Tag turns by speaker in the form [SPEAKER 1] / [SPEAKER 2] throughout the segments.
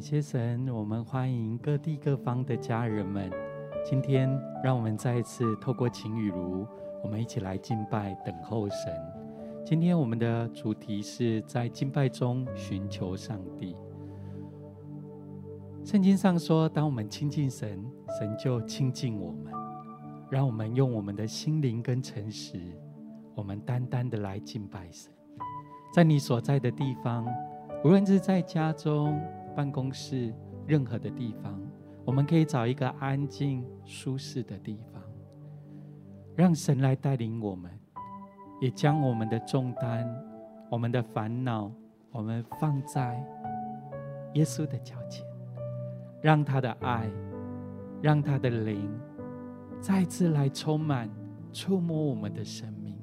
[SPEAKER 1] 谢神，我们欢迎各地各方的家人们。今天，让我们再一次透过晴雨如，我们一起来敬拜、等候神。今天我们的主题是在敬拜中寻求上帝。圣经上说，当我们亲近神，神就亲近我们。让我们用我们的心灵跟诚实，我们单单的来敬拜神。在你所在的地方，无论是在家中、办公室，任何的地方，我们可以找一个安静、舒适的地方，让神来带领我们，也将我们的重担、我们的烦恼，我们放在耶稣的脚前，让他的爱，让他的灵。再次来充满、触摸我们的生命。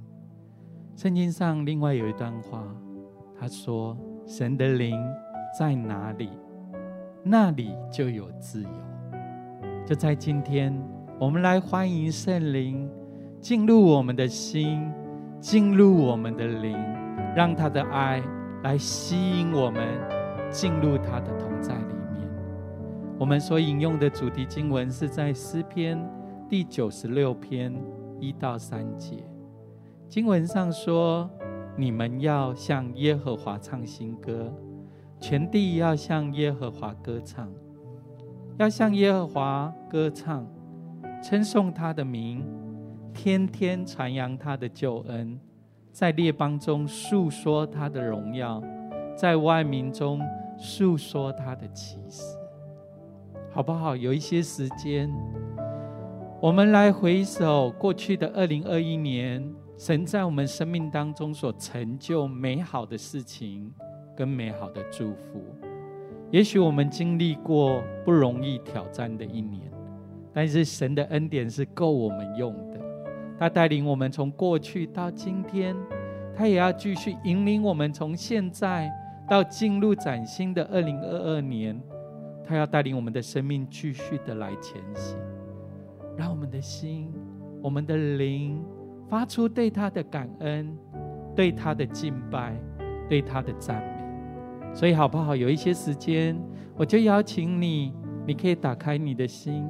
[SPEAKER 1] 圣经上另外有一段话，他说：“神的灵在哪里，那里就有自由。”就在今天，我们来欢迎圣灵进入我们的心，进入我们的灵，让他的爱来吸引我们进入他的同在里面。我们所引用的主题经文是在诗篇。第九十六篇一到三节，经文上说：“你们要向耶和华唱新歌，全地要向耶和华歌唱，要向耶和华歌唱，称颂他的名，天天传扬他的救恩，在列邦中述说他的荣耀，在万民中述说他的奇事。”好不好？有一些时间。我们来回首过去的二零二一年，神在我们生命当中所成就美好的事情跟美好的祝福。也许我们经历过不容易挑战的一年，但是神的恩典是够我们用的。他带领我们从过去到今天，他也要继续引领我们从现在到进入崭新的二零二二年。他要带领我们的生命继续的来前行。让我们的心、我们的灵发出对他的感恩、对他的敬拜、对他的赞。所以，好不好？有一些时间，我就邀请你，你可以打开你的心，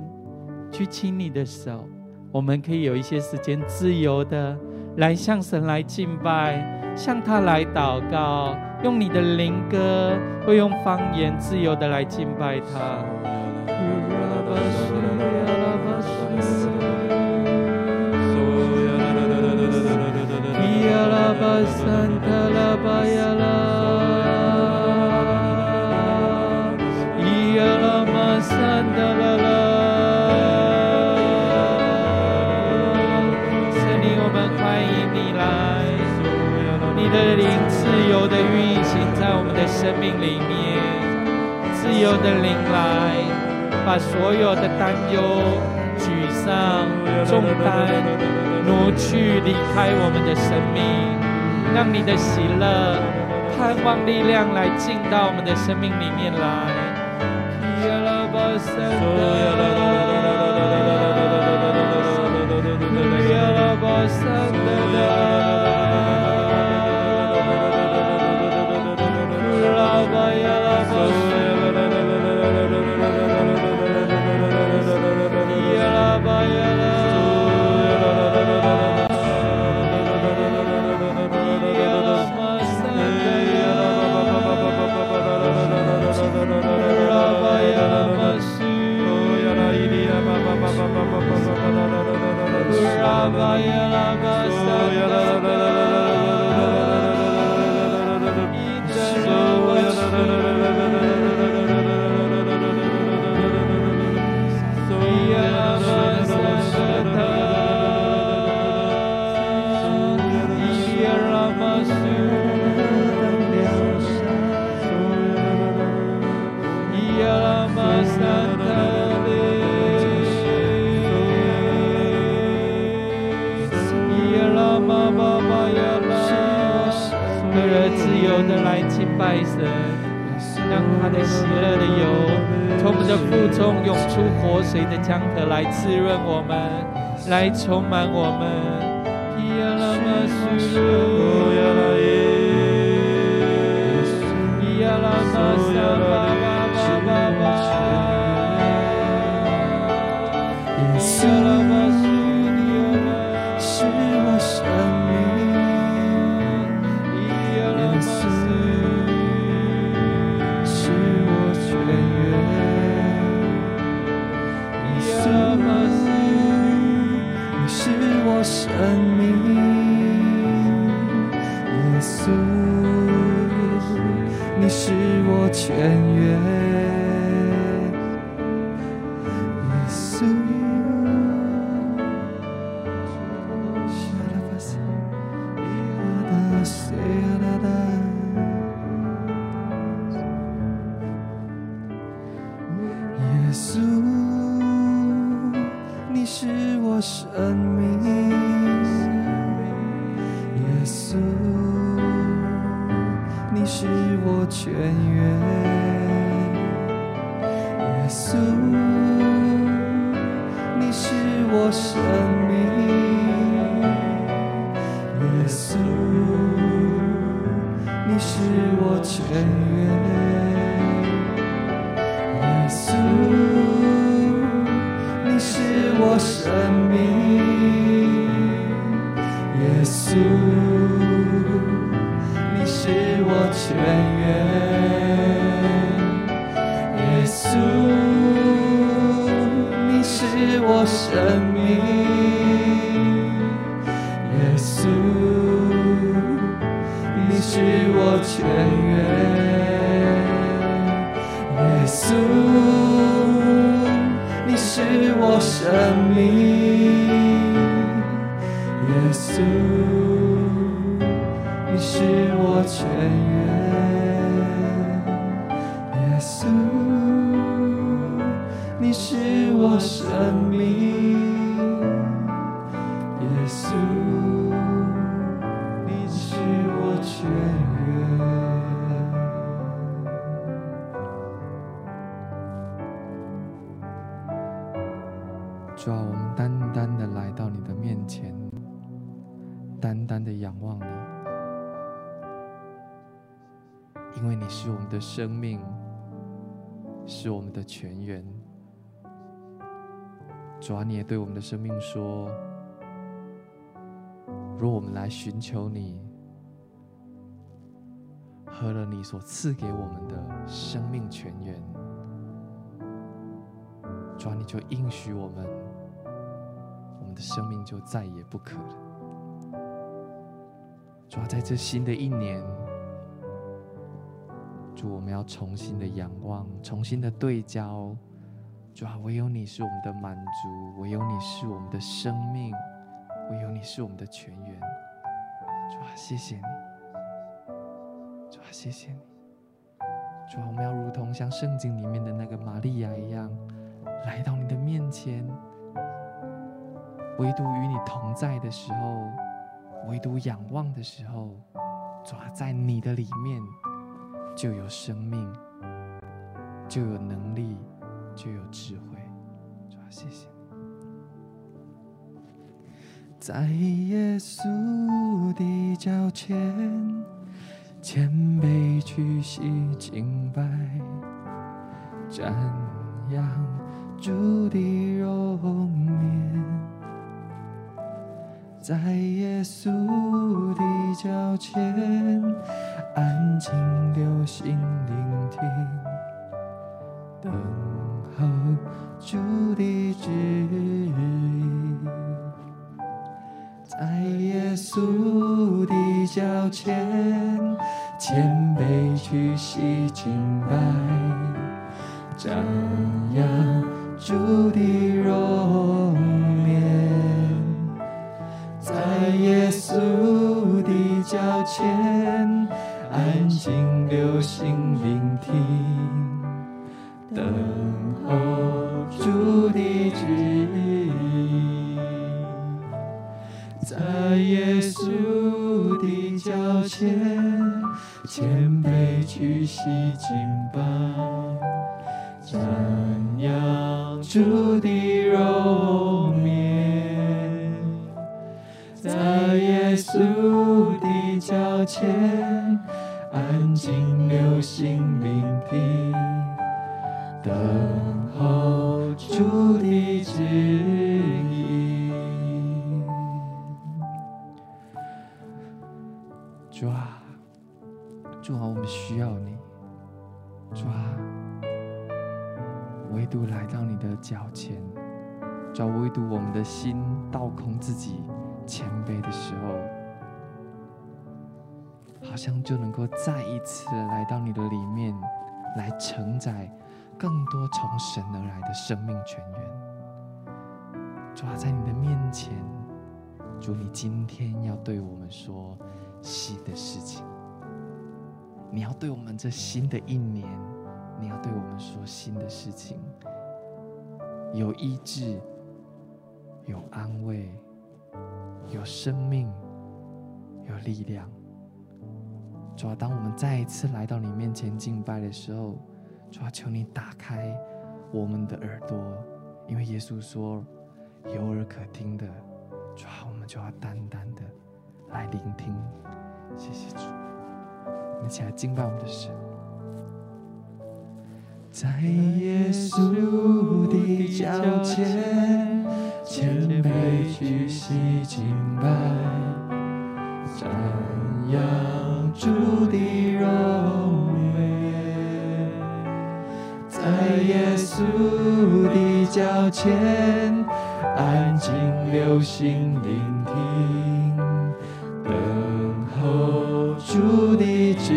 [SPEAKER 1] 去亲你的手，我们可以有一些时间自由的来向神来敬拜，向他来祷告，用你的灵歌，会用方言自由的来敬拜他。生命里面，自由的灵来，把所有的担忧、沮丧、重担挪去，离开我们的生命，让你的喜乐、盼望、力量来进到我们的生命里面来。来敬
[SPEAKER 2] 拜神，让他的喜乐的油从我们的腹中涌出活水的江河来滋润我们，来充满我们。命，泉源。主啊，你也对我们的生命说：若我们来寻求你，喝了你所赐给我们的生命泉源，主啊，你就应许我们。我们的生命就再也不渴了。主啊，在这新的一年，主，我们要重新的仰望，重新的对焦。主啊，唯有你是我们的满足，唯有你是我们的生命，唯有你是我们的泉源。主啊，谢谢你。主啊，谢谢你。主啊，我们要如同像圣经里面的那个玛利亚一样，来到你的面前。唯独与你同在的时候，唯独仰望的时候，主啊，在你的里面就有生命，就有能力，就有智慧。主啊，谢谢你。在耶稣的脚前，谦卑屈膝敬拜，瞻仰主的容颜。在耶稣的脚前，安静留心聆听，等候主的旨意。在耶稣的脚前，谦卑屈膝敬拜，瞻仰主的等候主的旨意。在耶稣的脚前，谦卑屈膝敬拜，瞻仰主的容面。在耶稣的脚前，安静留心生命，有力量。主啊，当我们再一次来到你面前敬拜的时候，主啊，求你打开我们的耳朵，因为耶稣说有耳可听的，主啊，我们就要单单的来聆听。谢谢主，我们一起来敬拜我们的神。在耶稣的脚前，谦卑屈膝敬拜，瞻仰。主的荣美，在耶稣的脚前，安静留心聆听，等候主的旨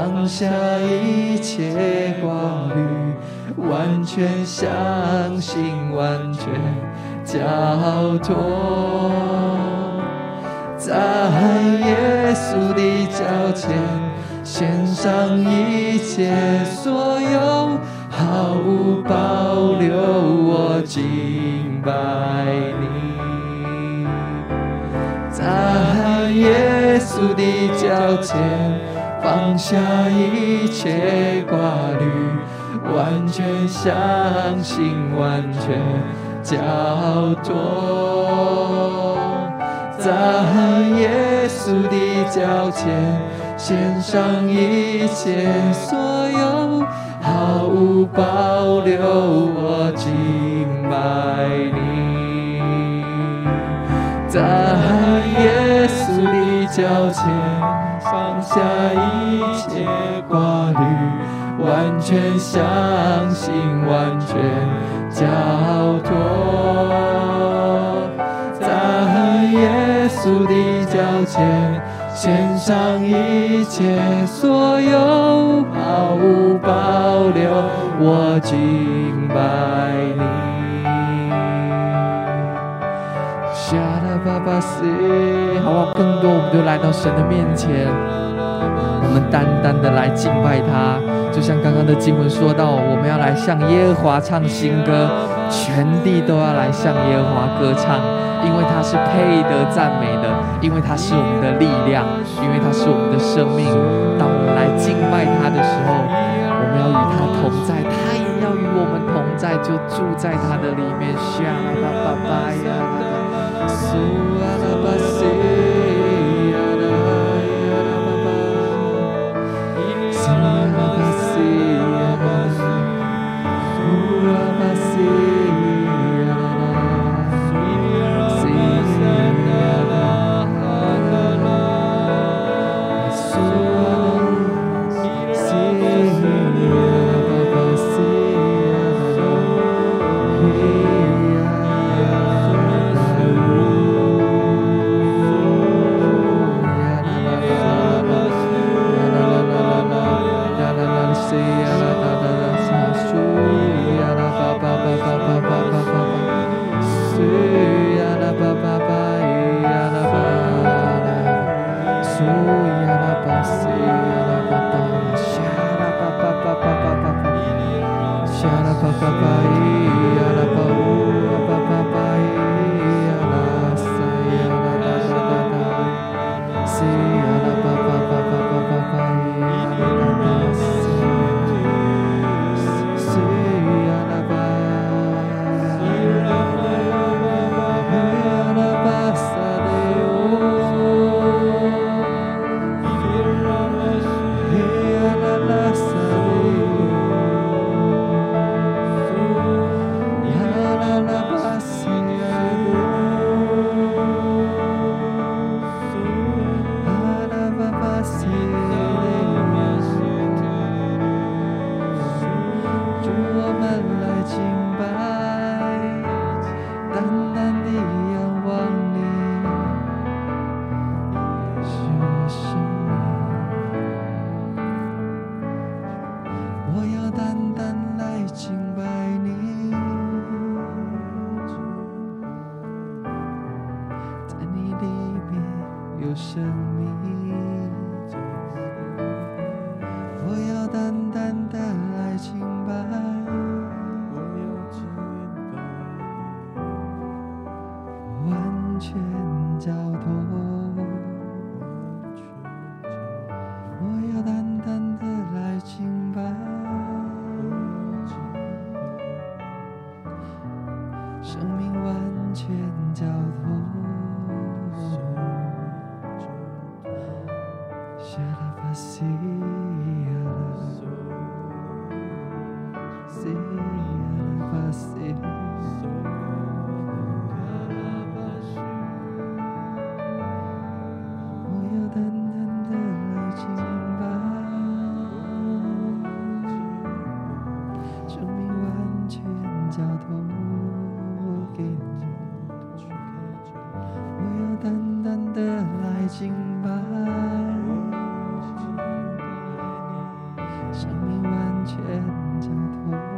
[SPEAKER 2] 放下一切挂虑，完全相信，完全。交托在耶稣的脚前，献上一切所有，毫无保留，我敬拜你。在耶稣的脚前，放下一切挂虑，完全相信，完全。交托在耶稣的脚前，献上一切所有，毫无保留，我敬拜你。在耶稣的脚前，下一切挂虑，完全相信，完全。交托在耶稣的脚前，献上一切所有，毫无保留，我敬拜你。好不好？更多，我们就来到神的面前，我们单单的来敬拜他。就像刚刚的经文说到，我们要来向耶和华唱新歌，全地都要来向耶和华歌唱，因为他是配得赞美的，因为他是我们的力量，因为他是我们的生命。当我们来敬拜他的时候，我们要与他同在，他也要与我们同在，就住在他的里面。在耶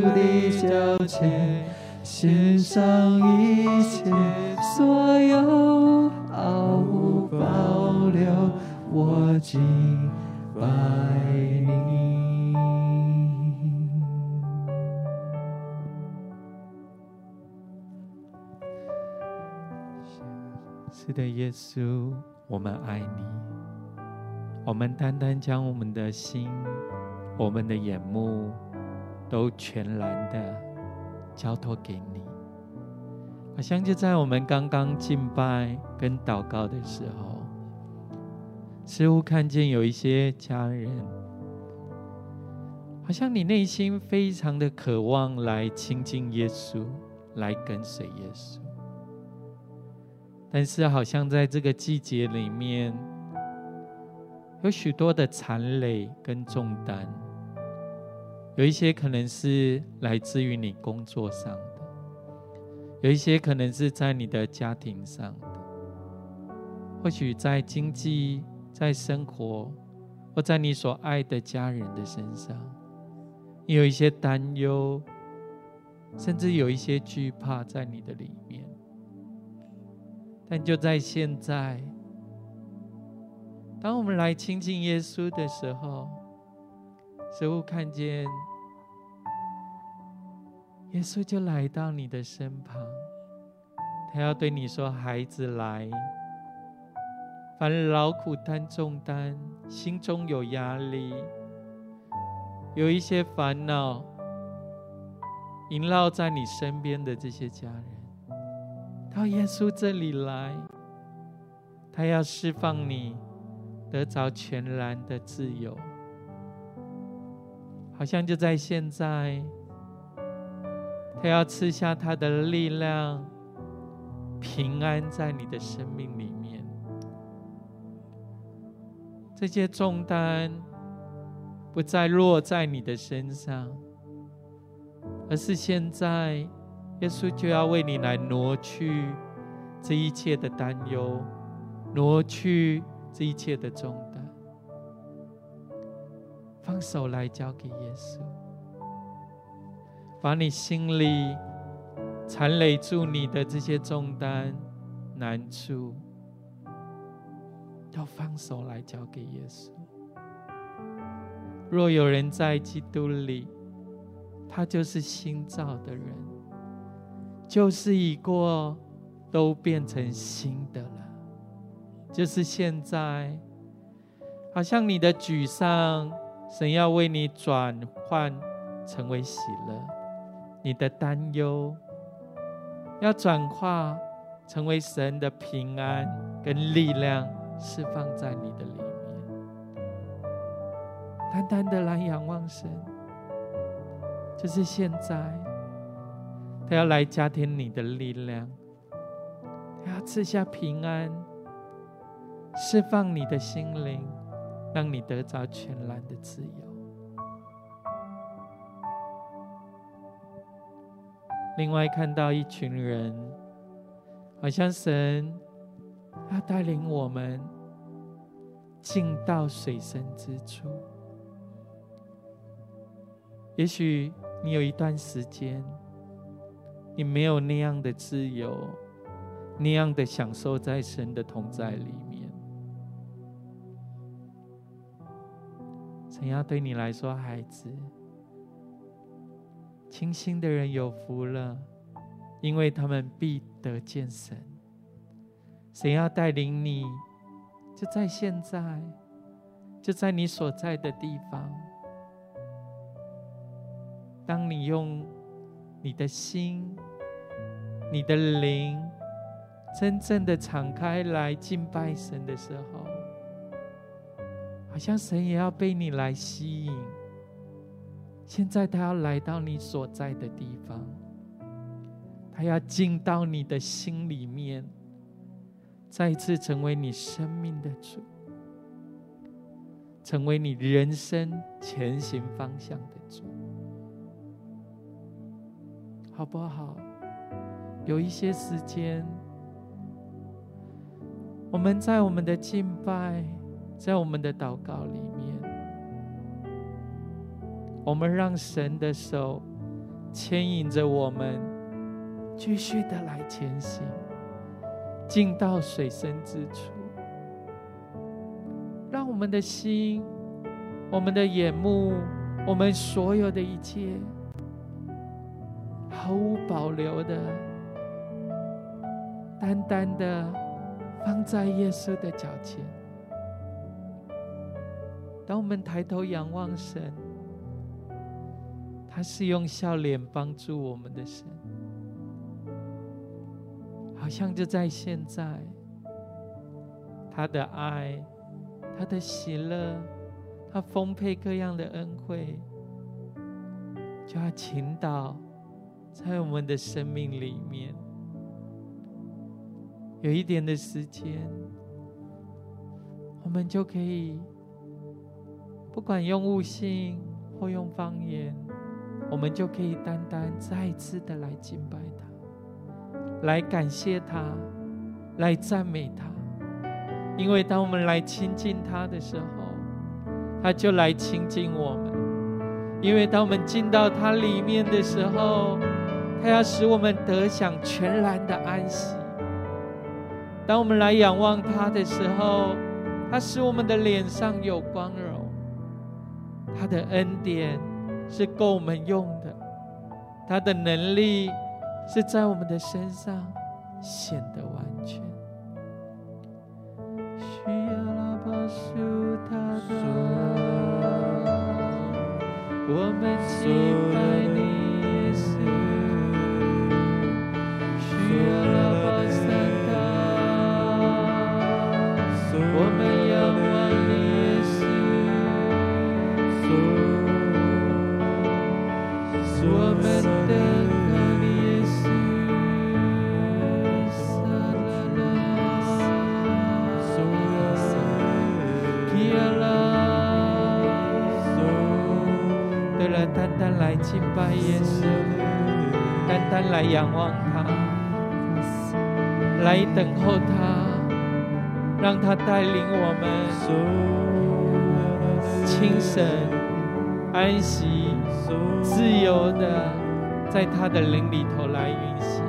[SPEAKER 2] 的脚前，献上一切，所有毫无保留，我敬拜你。
[SPEAKER 1] 是的，耶稣，我们爱你，我们单单将我们的心、我们的眼目，都全然的。交托给你，好像就在我们刚刚敬拜跟祷告的时候，似乎看见有一些家人，好像你内心非常的渴望来亲近耶稣，来跟随耶稣，但是好像在这个季节里面，有许多的残累跟重担。有一些可能是来自于你工作上的，有一些可能是在你的家庭上的，或许在经济、在生活，或在你所爱的家人的身上，你有一些担忧，甚至有一些惧怕在你的里面。但就在现在，当我们来亲近耶稣的时候，似乎看见。耶稣就来到你的身旁，他要对你说：“孩子来，凡劳苦担重担，心中有压力，有一些烦恼萦绕在你身边的这些家人，到耶稣这里来，他要释放你，得着全然的自由，好像就在现在。”他要赐下他的力量、平安在你的生命里面。这些重担不再落在你的身上，而是现在耶稣就要为你来挪去这一切的担忧，挪去这一切的重担。放手来交给耶稣。把你心里缠累住你的这些重担、难处，要放手来交给耶稣。若有人在基督里，他就是新造的人，旧事已过，都变成新的了。就是现在，好像你的沮丧，神要为你转换成为喜乐。你的担忧要转化成为神的平安跟力量，释放在你的里面。单单的来仰望神，就是现在，他要来加添你的力量，他要赐下平安，释放你的心灵，让你得着全然的自由。另外看到一群人，好像神要带领我们进到水深之处。也许你有一段时间，你没有那样的自由，那样的享受在神的同在里神要对你来说，孩子。清心的人有福了，因为他们必得见神。神要带领你，就在现在，就在你所在的地方。当你用你的心、你的灵，真正的敞开来敬拜神的时候，好像神也要被你来吸引。现在他要来到你所在的地方，他要进到你的心里面，再一次成为你生命的主，成为你人生前行方向的主，好不好？有一些时间，我们在我们的敬拜，在我们的祷告里面。我们让神的手牵引着我们，继续的来前行，进到水深之处，让我们的心、我们的眼目、我们所有的一切，毫无保留的、单单的放在耶稣的脚前。当我们抬头仰望神，他是用笑脸帮助我们的神。好像就在现在，他的爱，他的喜乐，他丰沛各样的恩惠，就要倾倒在我们的生命里面。有一点的时间，我们就可以，不管用悟性或用方言，我们就可以单单再次的来敬拜他。来感谢他，来赞美他，因为当我们来亲近他的时候，他就来亲近我们。因为当我们进到他里面的时候，他要使我们得享全然的安息。当我们来仰望他的时候，他使我们的脸上有光荣。他的恩典是够我们用的，他的能力。是在我们的身上显得完全。需要拉巴苏塔达，我们敬拜你，耶稣。需要拜耶稣，单单来仰望他，来等候他，让他带领我们清晨安息、自由的在他的灵里头来运行。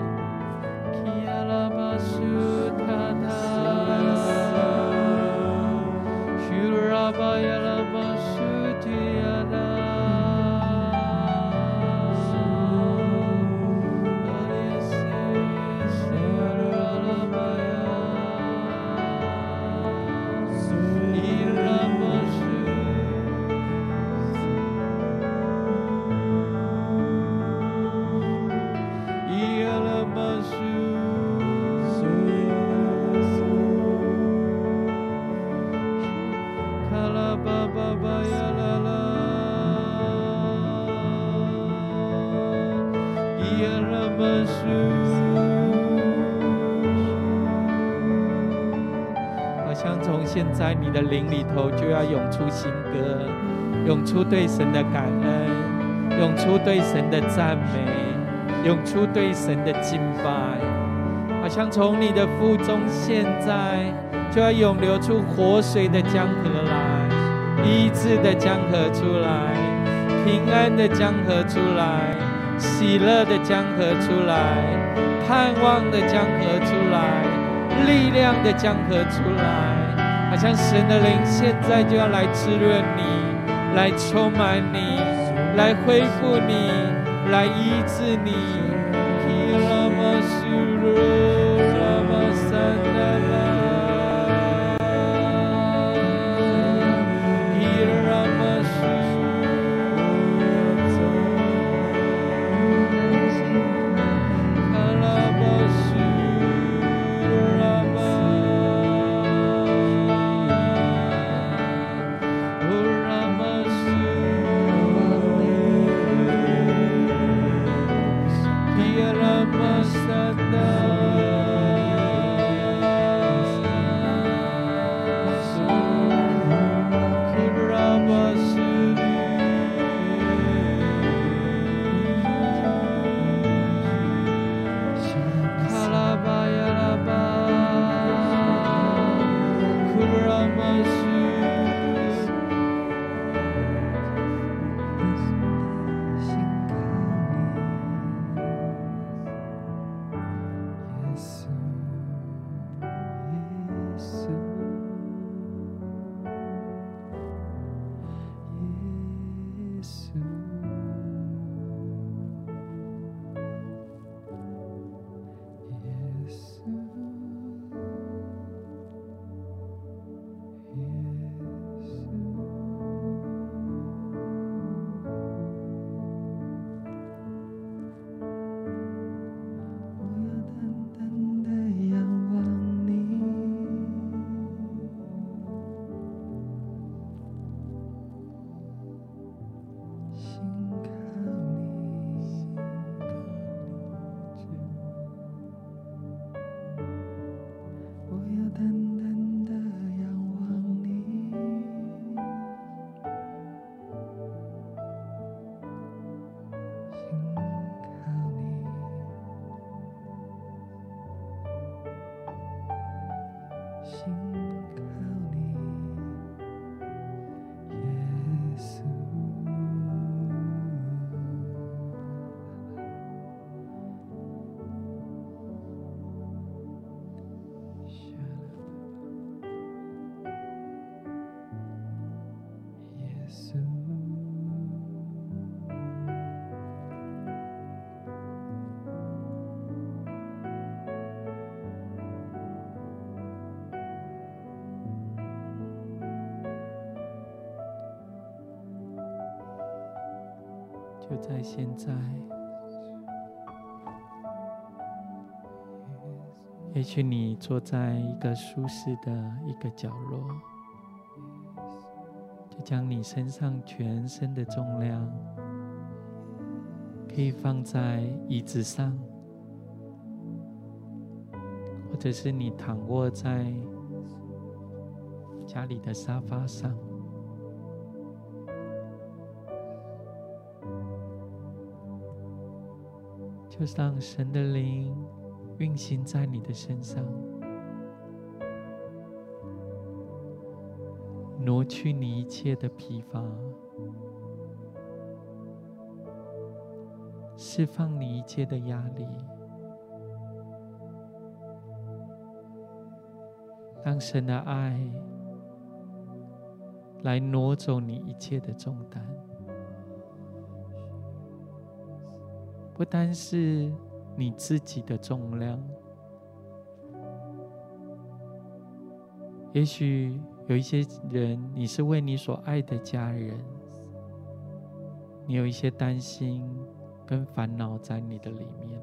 [SPEAKER 1] 的灵里头，就要涌出新歌，涌出对神的感恩，涌出对神的赞美，涌出对神的敬拜。好像从你的腹中，现在就要涌流出活水的江河来，医治的江河出来，平安的江河出来，喜乐的江河出来，盼望的江河出来，力量的江河出来。好像神的灵现在就要来滋润你，来充满你，来恢复你，来医治你。在现在，也许你坐在一个舒适的一个角落，就将你身上全身的重量可以放在椅子上，或者是你躺卧在家里的沙发上。就让神的灵运行在你的身上，挪去你一切的疲乏，释放你一切的压力，让神的爱来挪走你一切的重担。不单是你自己的重量，也许有一些人，你是为你所爱的家人，你有一些担心跟烦恼在你的里面。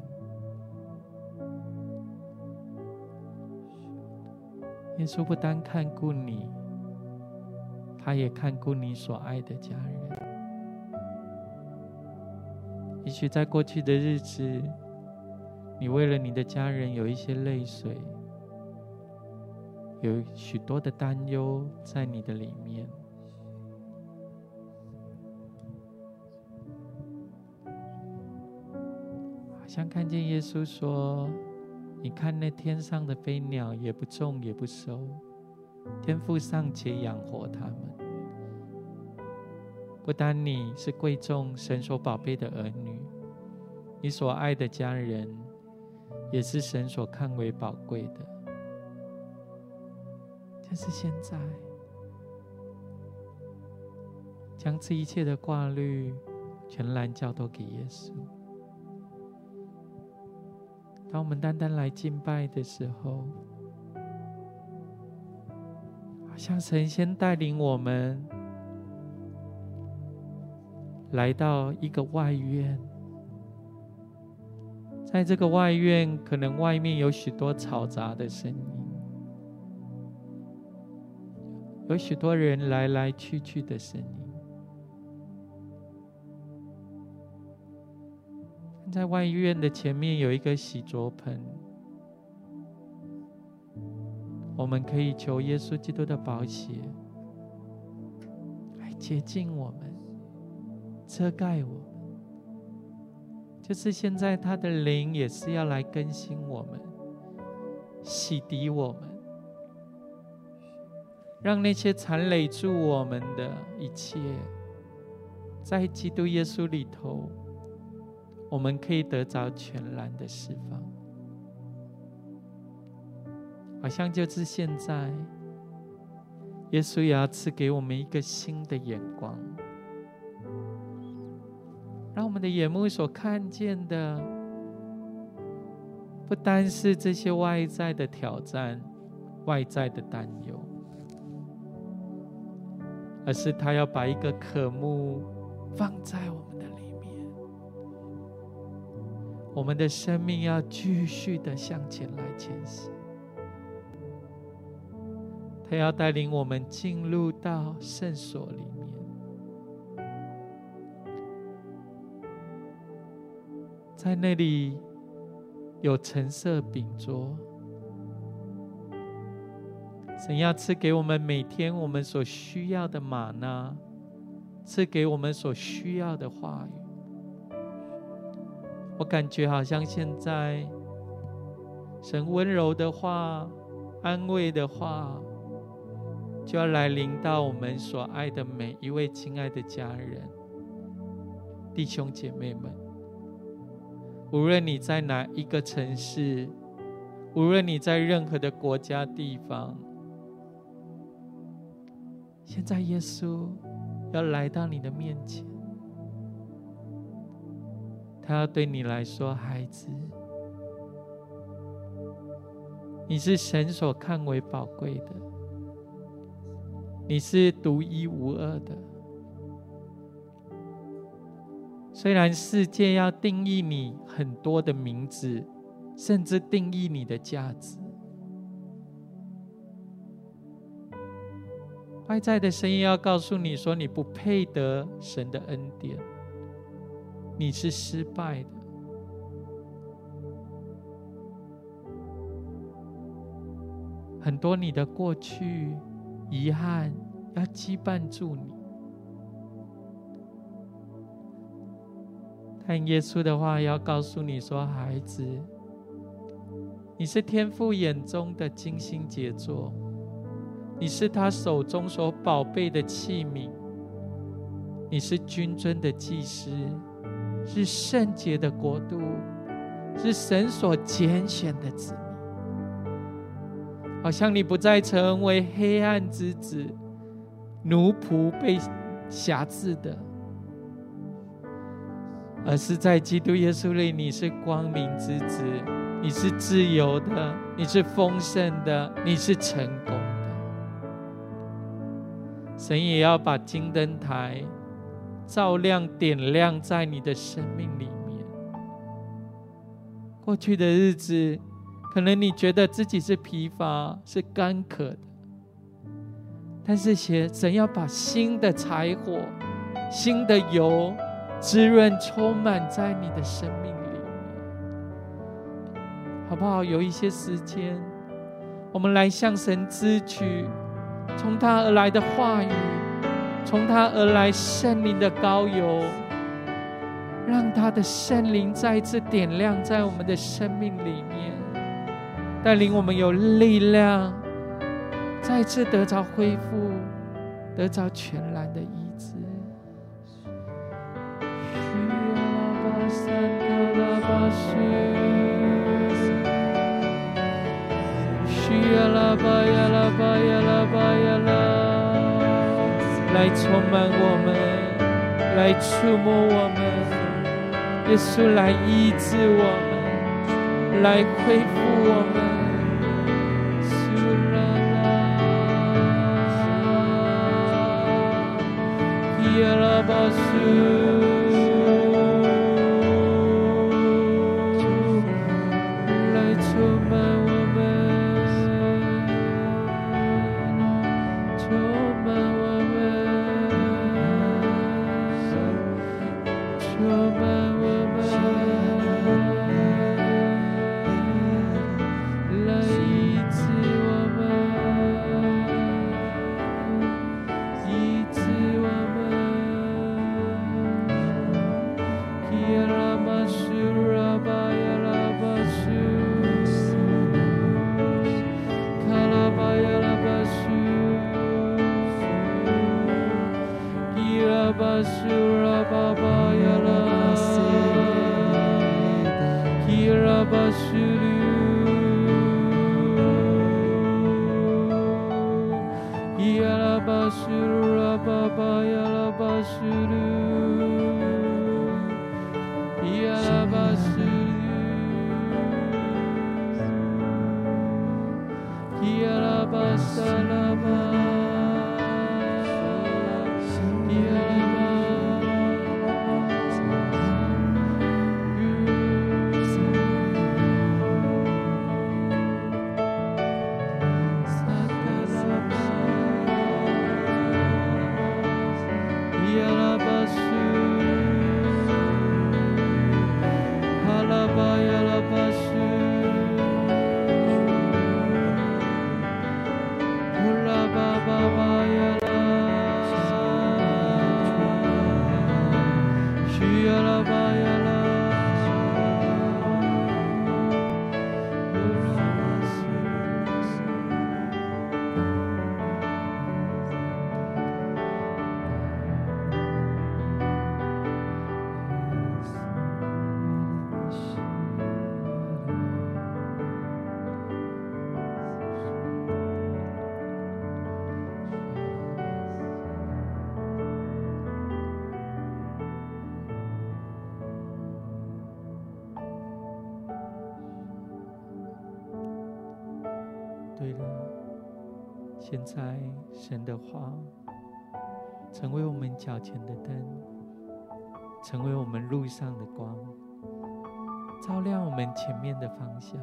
[SPEAKER 1] 耶稣不单看顾你，他也看顾你所爱的家人。也许在过去的日子，你为了你的家人有一些泪水，有许多的担忧在你的里面。好像看见耶稣说：“你看那天上的飞鸟，也不种也不收，天父尚且养活他们。”不单你是贵重神所宝贝的儿女，你所爱的家人也是神所看为宝贵的。但是现在，将这一切的挂虑全然交托给耶稣。当我们单单来敬拜的时候，好像神先带领我们。来到一个外院，在这个外院，可能外面有许多嘈杂的声音，有许多人来来去去的声音。在外院的前面有一个洗濯盆，我们可以求耶稣基督的宝血来洁净我们。遮盖我，就是现在他的灵也是要来更新我们、洗涤我们，让那些缠累住我们的一切，在基督耶稣里头，我们可以得着全然的释放。好像就是现在，耶稣也要赐给我们一个新的眼光。让我们的眼目所看见的，不单是这些外在的挑战、外在的担忧，而是他要把一个渴慕放在我们的里面。我们的生命要继续的向前来前行。他要带领我们进入到圣所里在那里有橙色饼桌，神要赐给我们每天我们所需要的吗哪，赐给我们所需要的话语。我感觉好像现在神温柔的话安慰的话，就要来临到我们所爱的每一位亲爱的家人、弟兄姐妹们。无论你在哪一个城市，无论你在任何的国家地方，现在耶稣要来到你的面前，他要对你来说，孩子。你是神所看为宝贵的，你是独一无二的。虽然世界要定义你很多的名字，甚至定义你的价值，外在的声音要告诉你说你不配得神的恩典，你是失败的。很多你的过去遗憾要羁绊住你，但耶稣的话要告诉你说：“孩子，你是天父眼中的精心杰作，你是他手中所宝贝的器皿，你是君尊的祭司，是圣洁的国度，是神所拣选的子民。”好像你不再成为黑暗之子、奴仆被辖制的，而是在基督耶稣里，你是光明之子，你是自由的，你是丰盛的，你是成功的。神也要把金灯台照亮、点亮在你的生命里面。过去的日子。可能你觉得自己是疲乏、是干渴的，但是神要把新的柴火、新的油滋润充满在你的生命里面，好不好？有一些时间，我们来向神支取从他而来的话语，从他而来圣灵的膏油，让他的圣灵再次点亮在我们的生命里面。带领我们有力量，再次得着恢复，得着全然的来充满我们，来触摸我们，耶稣来医治我们，来恢复我们。巴苏。Bye. 现在神的话成为我们脚前的灯，成为我们路上的光，照亮我们前面的方向，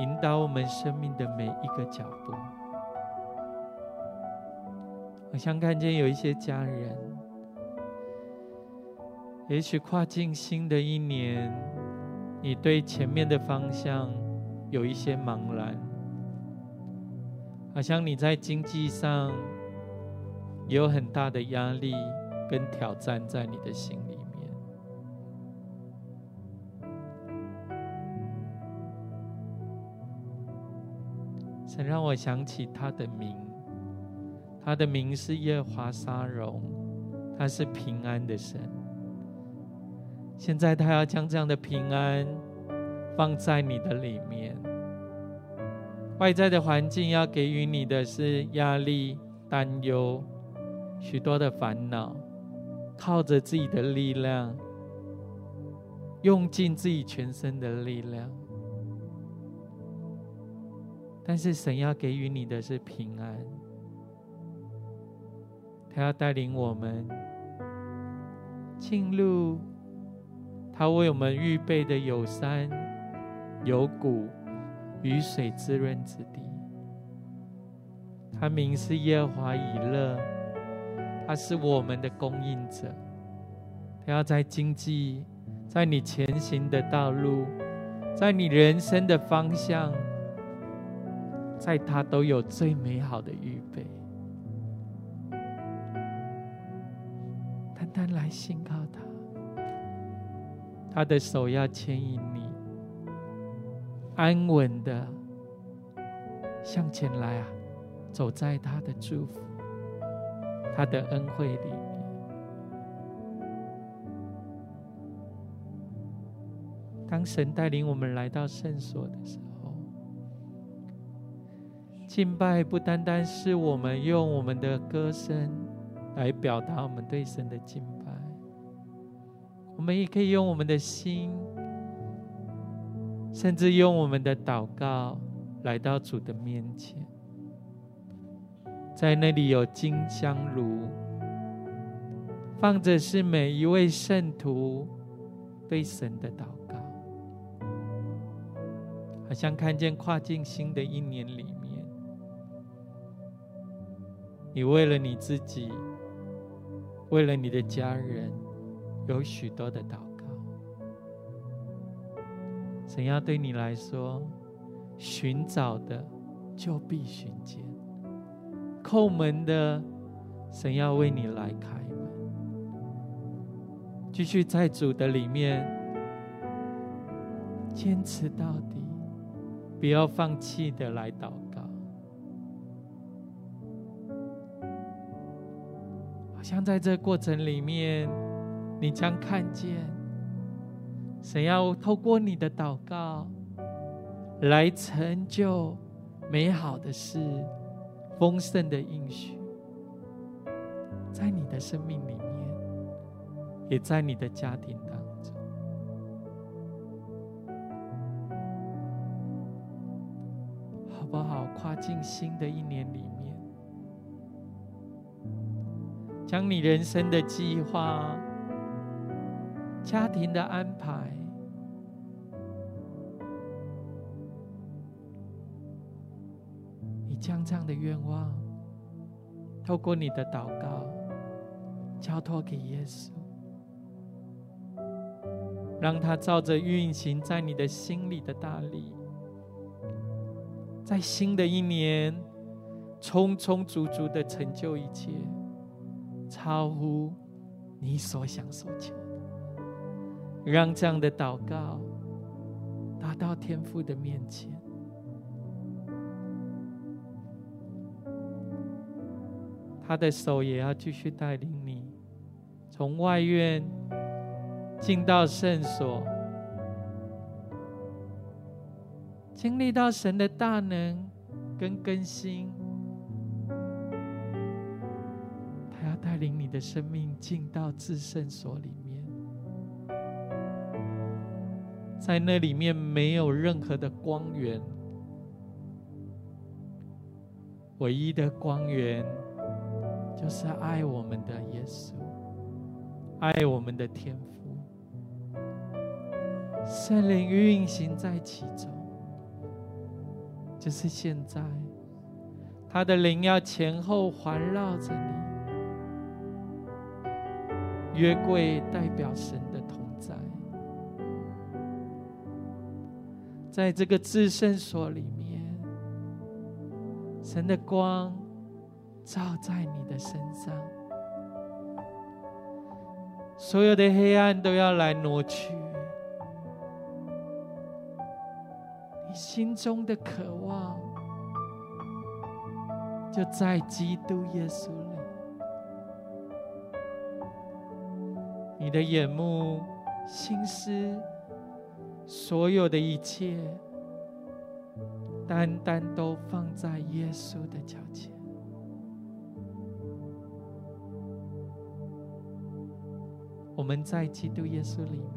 [SPEAKER 1] 引导我们生命的每一个脚步。好像看见有一些家人，也许跨进新的一年，你对前面的方向有一些茫然，好像你在经济上也有很大的压力跟挑战在你的心里面。曾让我想起他的名。他的名是耶华沙龙，他是平安的神。现在他要将这样的平安放在你的里面。外在的环境要给予你的是压力、担忧、许多的烦恼，靠着自己的力量，用尽自己全身的力量。但是神要给予你的是平安。他要带领我们进入他为我们预备的有山、有谷、雨水滋润之地。他名是耶和华以勒，他是我们的供应者。他要在经济，在你前行的道路，在你人生的方向，在他都有最美好的预备。单来信靠他，他的手要牵引你，安稳的向前来啊！走在他的祝福、他的恩惠里面。当神带领我们来到圣所的时候，敬拜不单单是我们用我们的歌声。来表达我们对神的敬拜，我们也可以用我们的心，甚至用我们的祷告来到主的面前，在那里有金香炉，放着是每一位圣徒对神的祷告，好像看见跨进新的一年里面，你为了你自己。为了你的家人，有许多的祷告。神要对你来说，寻找的就必寻见；叩门的，神要为你来开门。继续在主的里面坚持到底，不要放弃的来祷告。好像在这过程里面，你将看见神要透过你的祷告来成就美好的事、丰盛的应许，在你的生命里面，也在你的家庭当中，好不好？跨进新的一年里面。将你人生的计划、家庭的安排，你将这样的愿望，透过你的祷告，交托给耶稣，让他照着运行在你的心里的大力，在新的一年，充充足足的成就一切。超乎你所想所求，让这样的祷告达到天父的面前。他的手也要继续带领你，从外院进到圣所，经历到神的大能跟更新。他要带领你的生命进到至圣所里面，在那里面没有任何的光源唯一的光源，就是爱我们的耶稣，爱我们的天父，圣灵运行在其中。就是现在，他的灵要前后环绕着你。约柜代表神在这个至圣所里面，神的光照在你的身上，所有的黑暗都要来挪去。你心中的渴望，就在基督耶稣里。你的眼目、心思，所有的一切，单单都放在耶稣的脚前。我们在基督耶稣里面。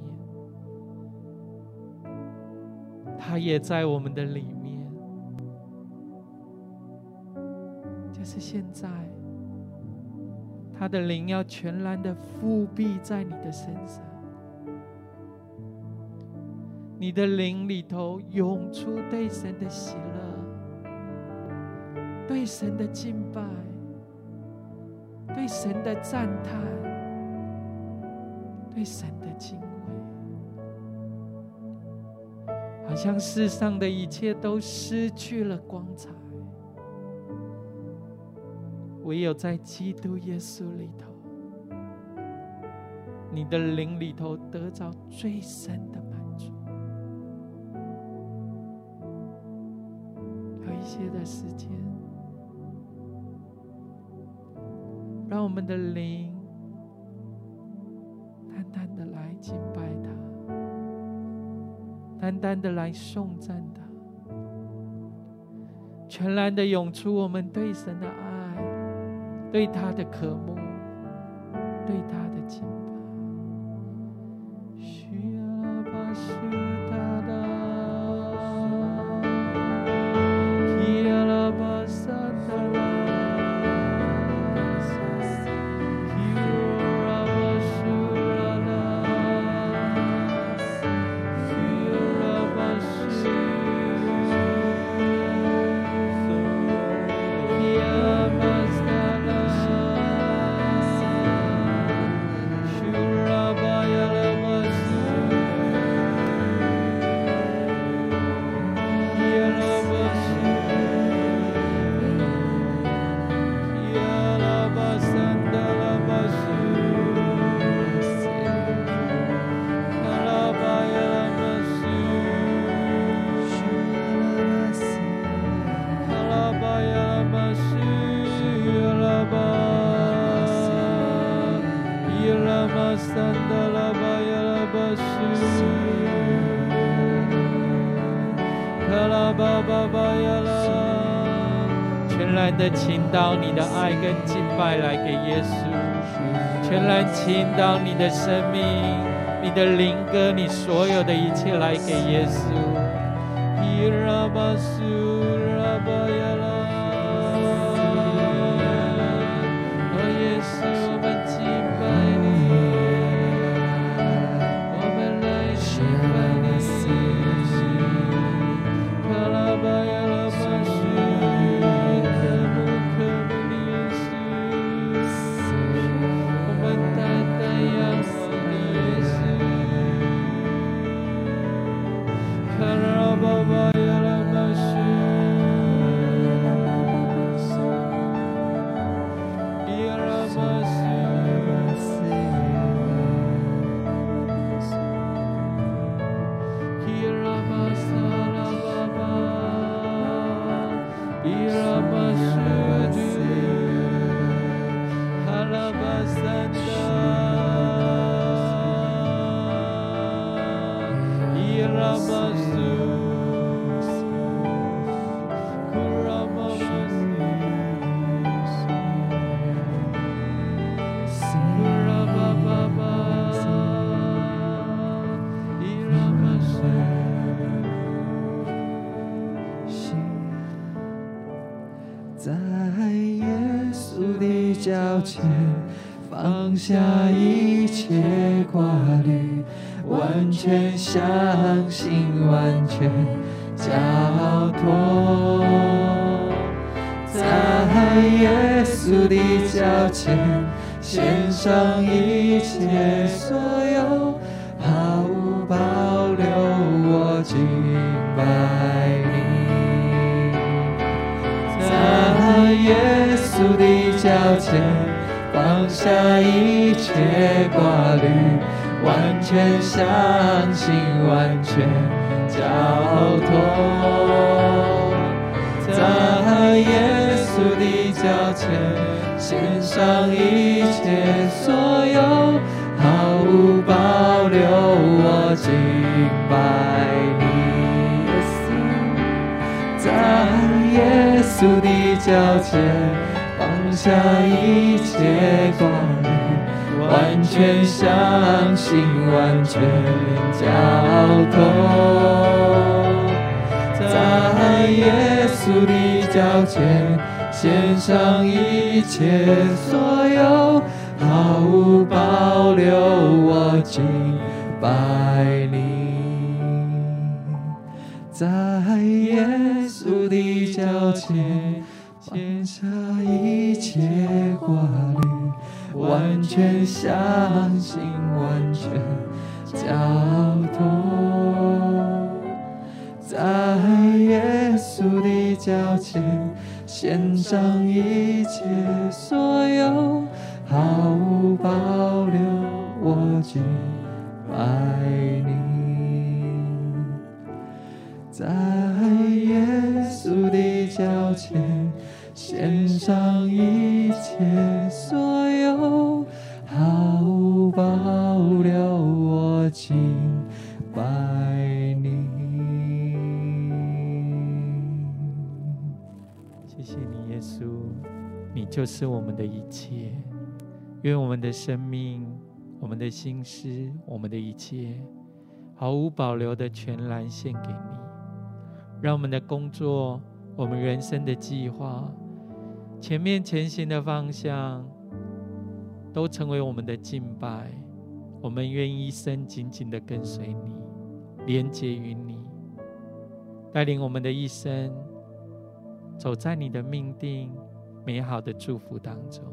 [SPEAKER 1] 他也在我们的里面，就是现在，他的灵要全然的覆庇在你的身上，你的灵里头涌出对神的喜乐，对神的敬拜，对神的赞叹，对神的敬畏。好像世上的一切都失去了光彩，唯有在基督耶稣里头，你的灵里头得着最深的的灵淡淡的来敬拜他。单单的来颂赞他，全然的涌出我们对神的爱，对他的渴慕，对他的敬。到你的爱跟敬拜来给耶稣，全然倾倒你的生命、你的灵歌、你所有的一切来给耶
[SPEAKER 2] 稣。脚前，放下一切挂虑，完全相信，完全交托，在耶稣的脚前，献上一切所有，的脚前。放下一切挂虑，完全相信，完全交托，在耶稣的脚前献上一切所有，毫无保留，我敬拜你，在耶稣的脚前。放下一切挂虑，完全相信，完全交托，在耶稣的脚前献上一切所有，毫无保留，我敬拜你，在耶稣的脚前。放下一切挂虑，完全相信，完全交托，在耶稣的脚前献上一切所有，毫无保留，我敬拜你，在献上一切所有，毫无保留，我敬拜你。
[SPEAKER 1] 谢谢你，耶稣，你就是我们的一切。愿我们的生命、我们的心思、我们的一切，毫无保留的全然献给你。让我们的工作、我们人生的计划。前面前行的方向，都成为我们的敬拜。我们愿一生紧紧的跟随你，连接于你，带领我们的一生，走在你的命定美好的祝福当中。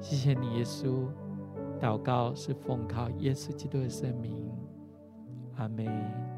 [SPEAKER 1] 谢谢你，耶稣。祷告是奉靠耶稣基督的圣名。阿门。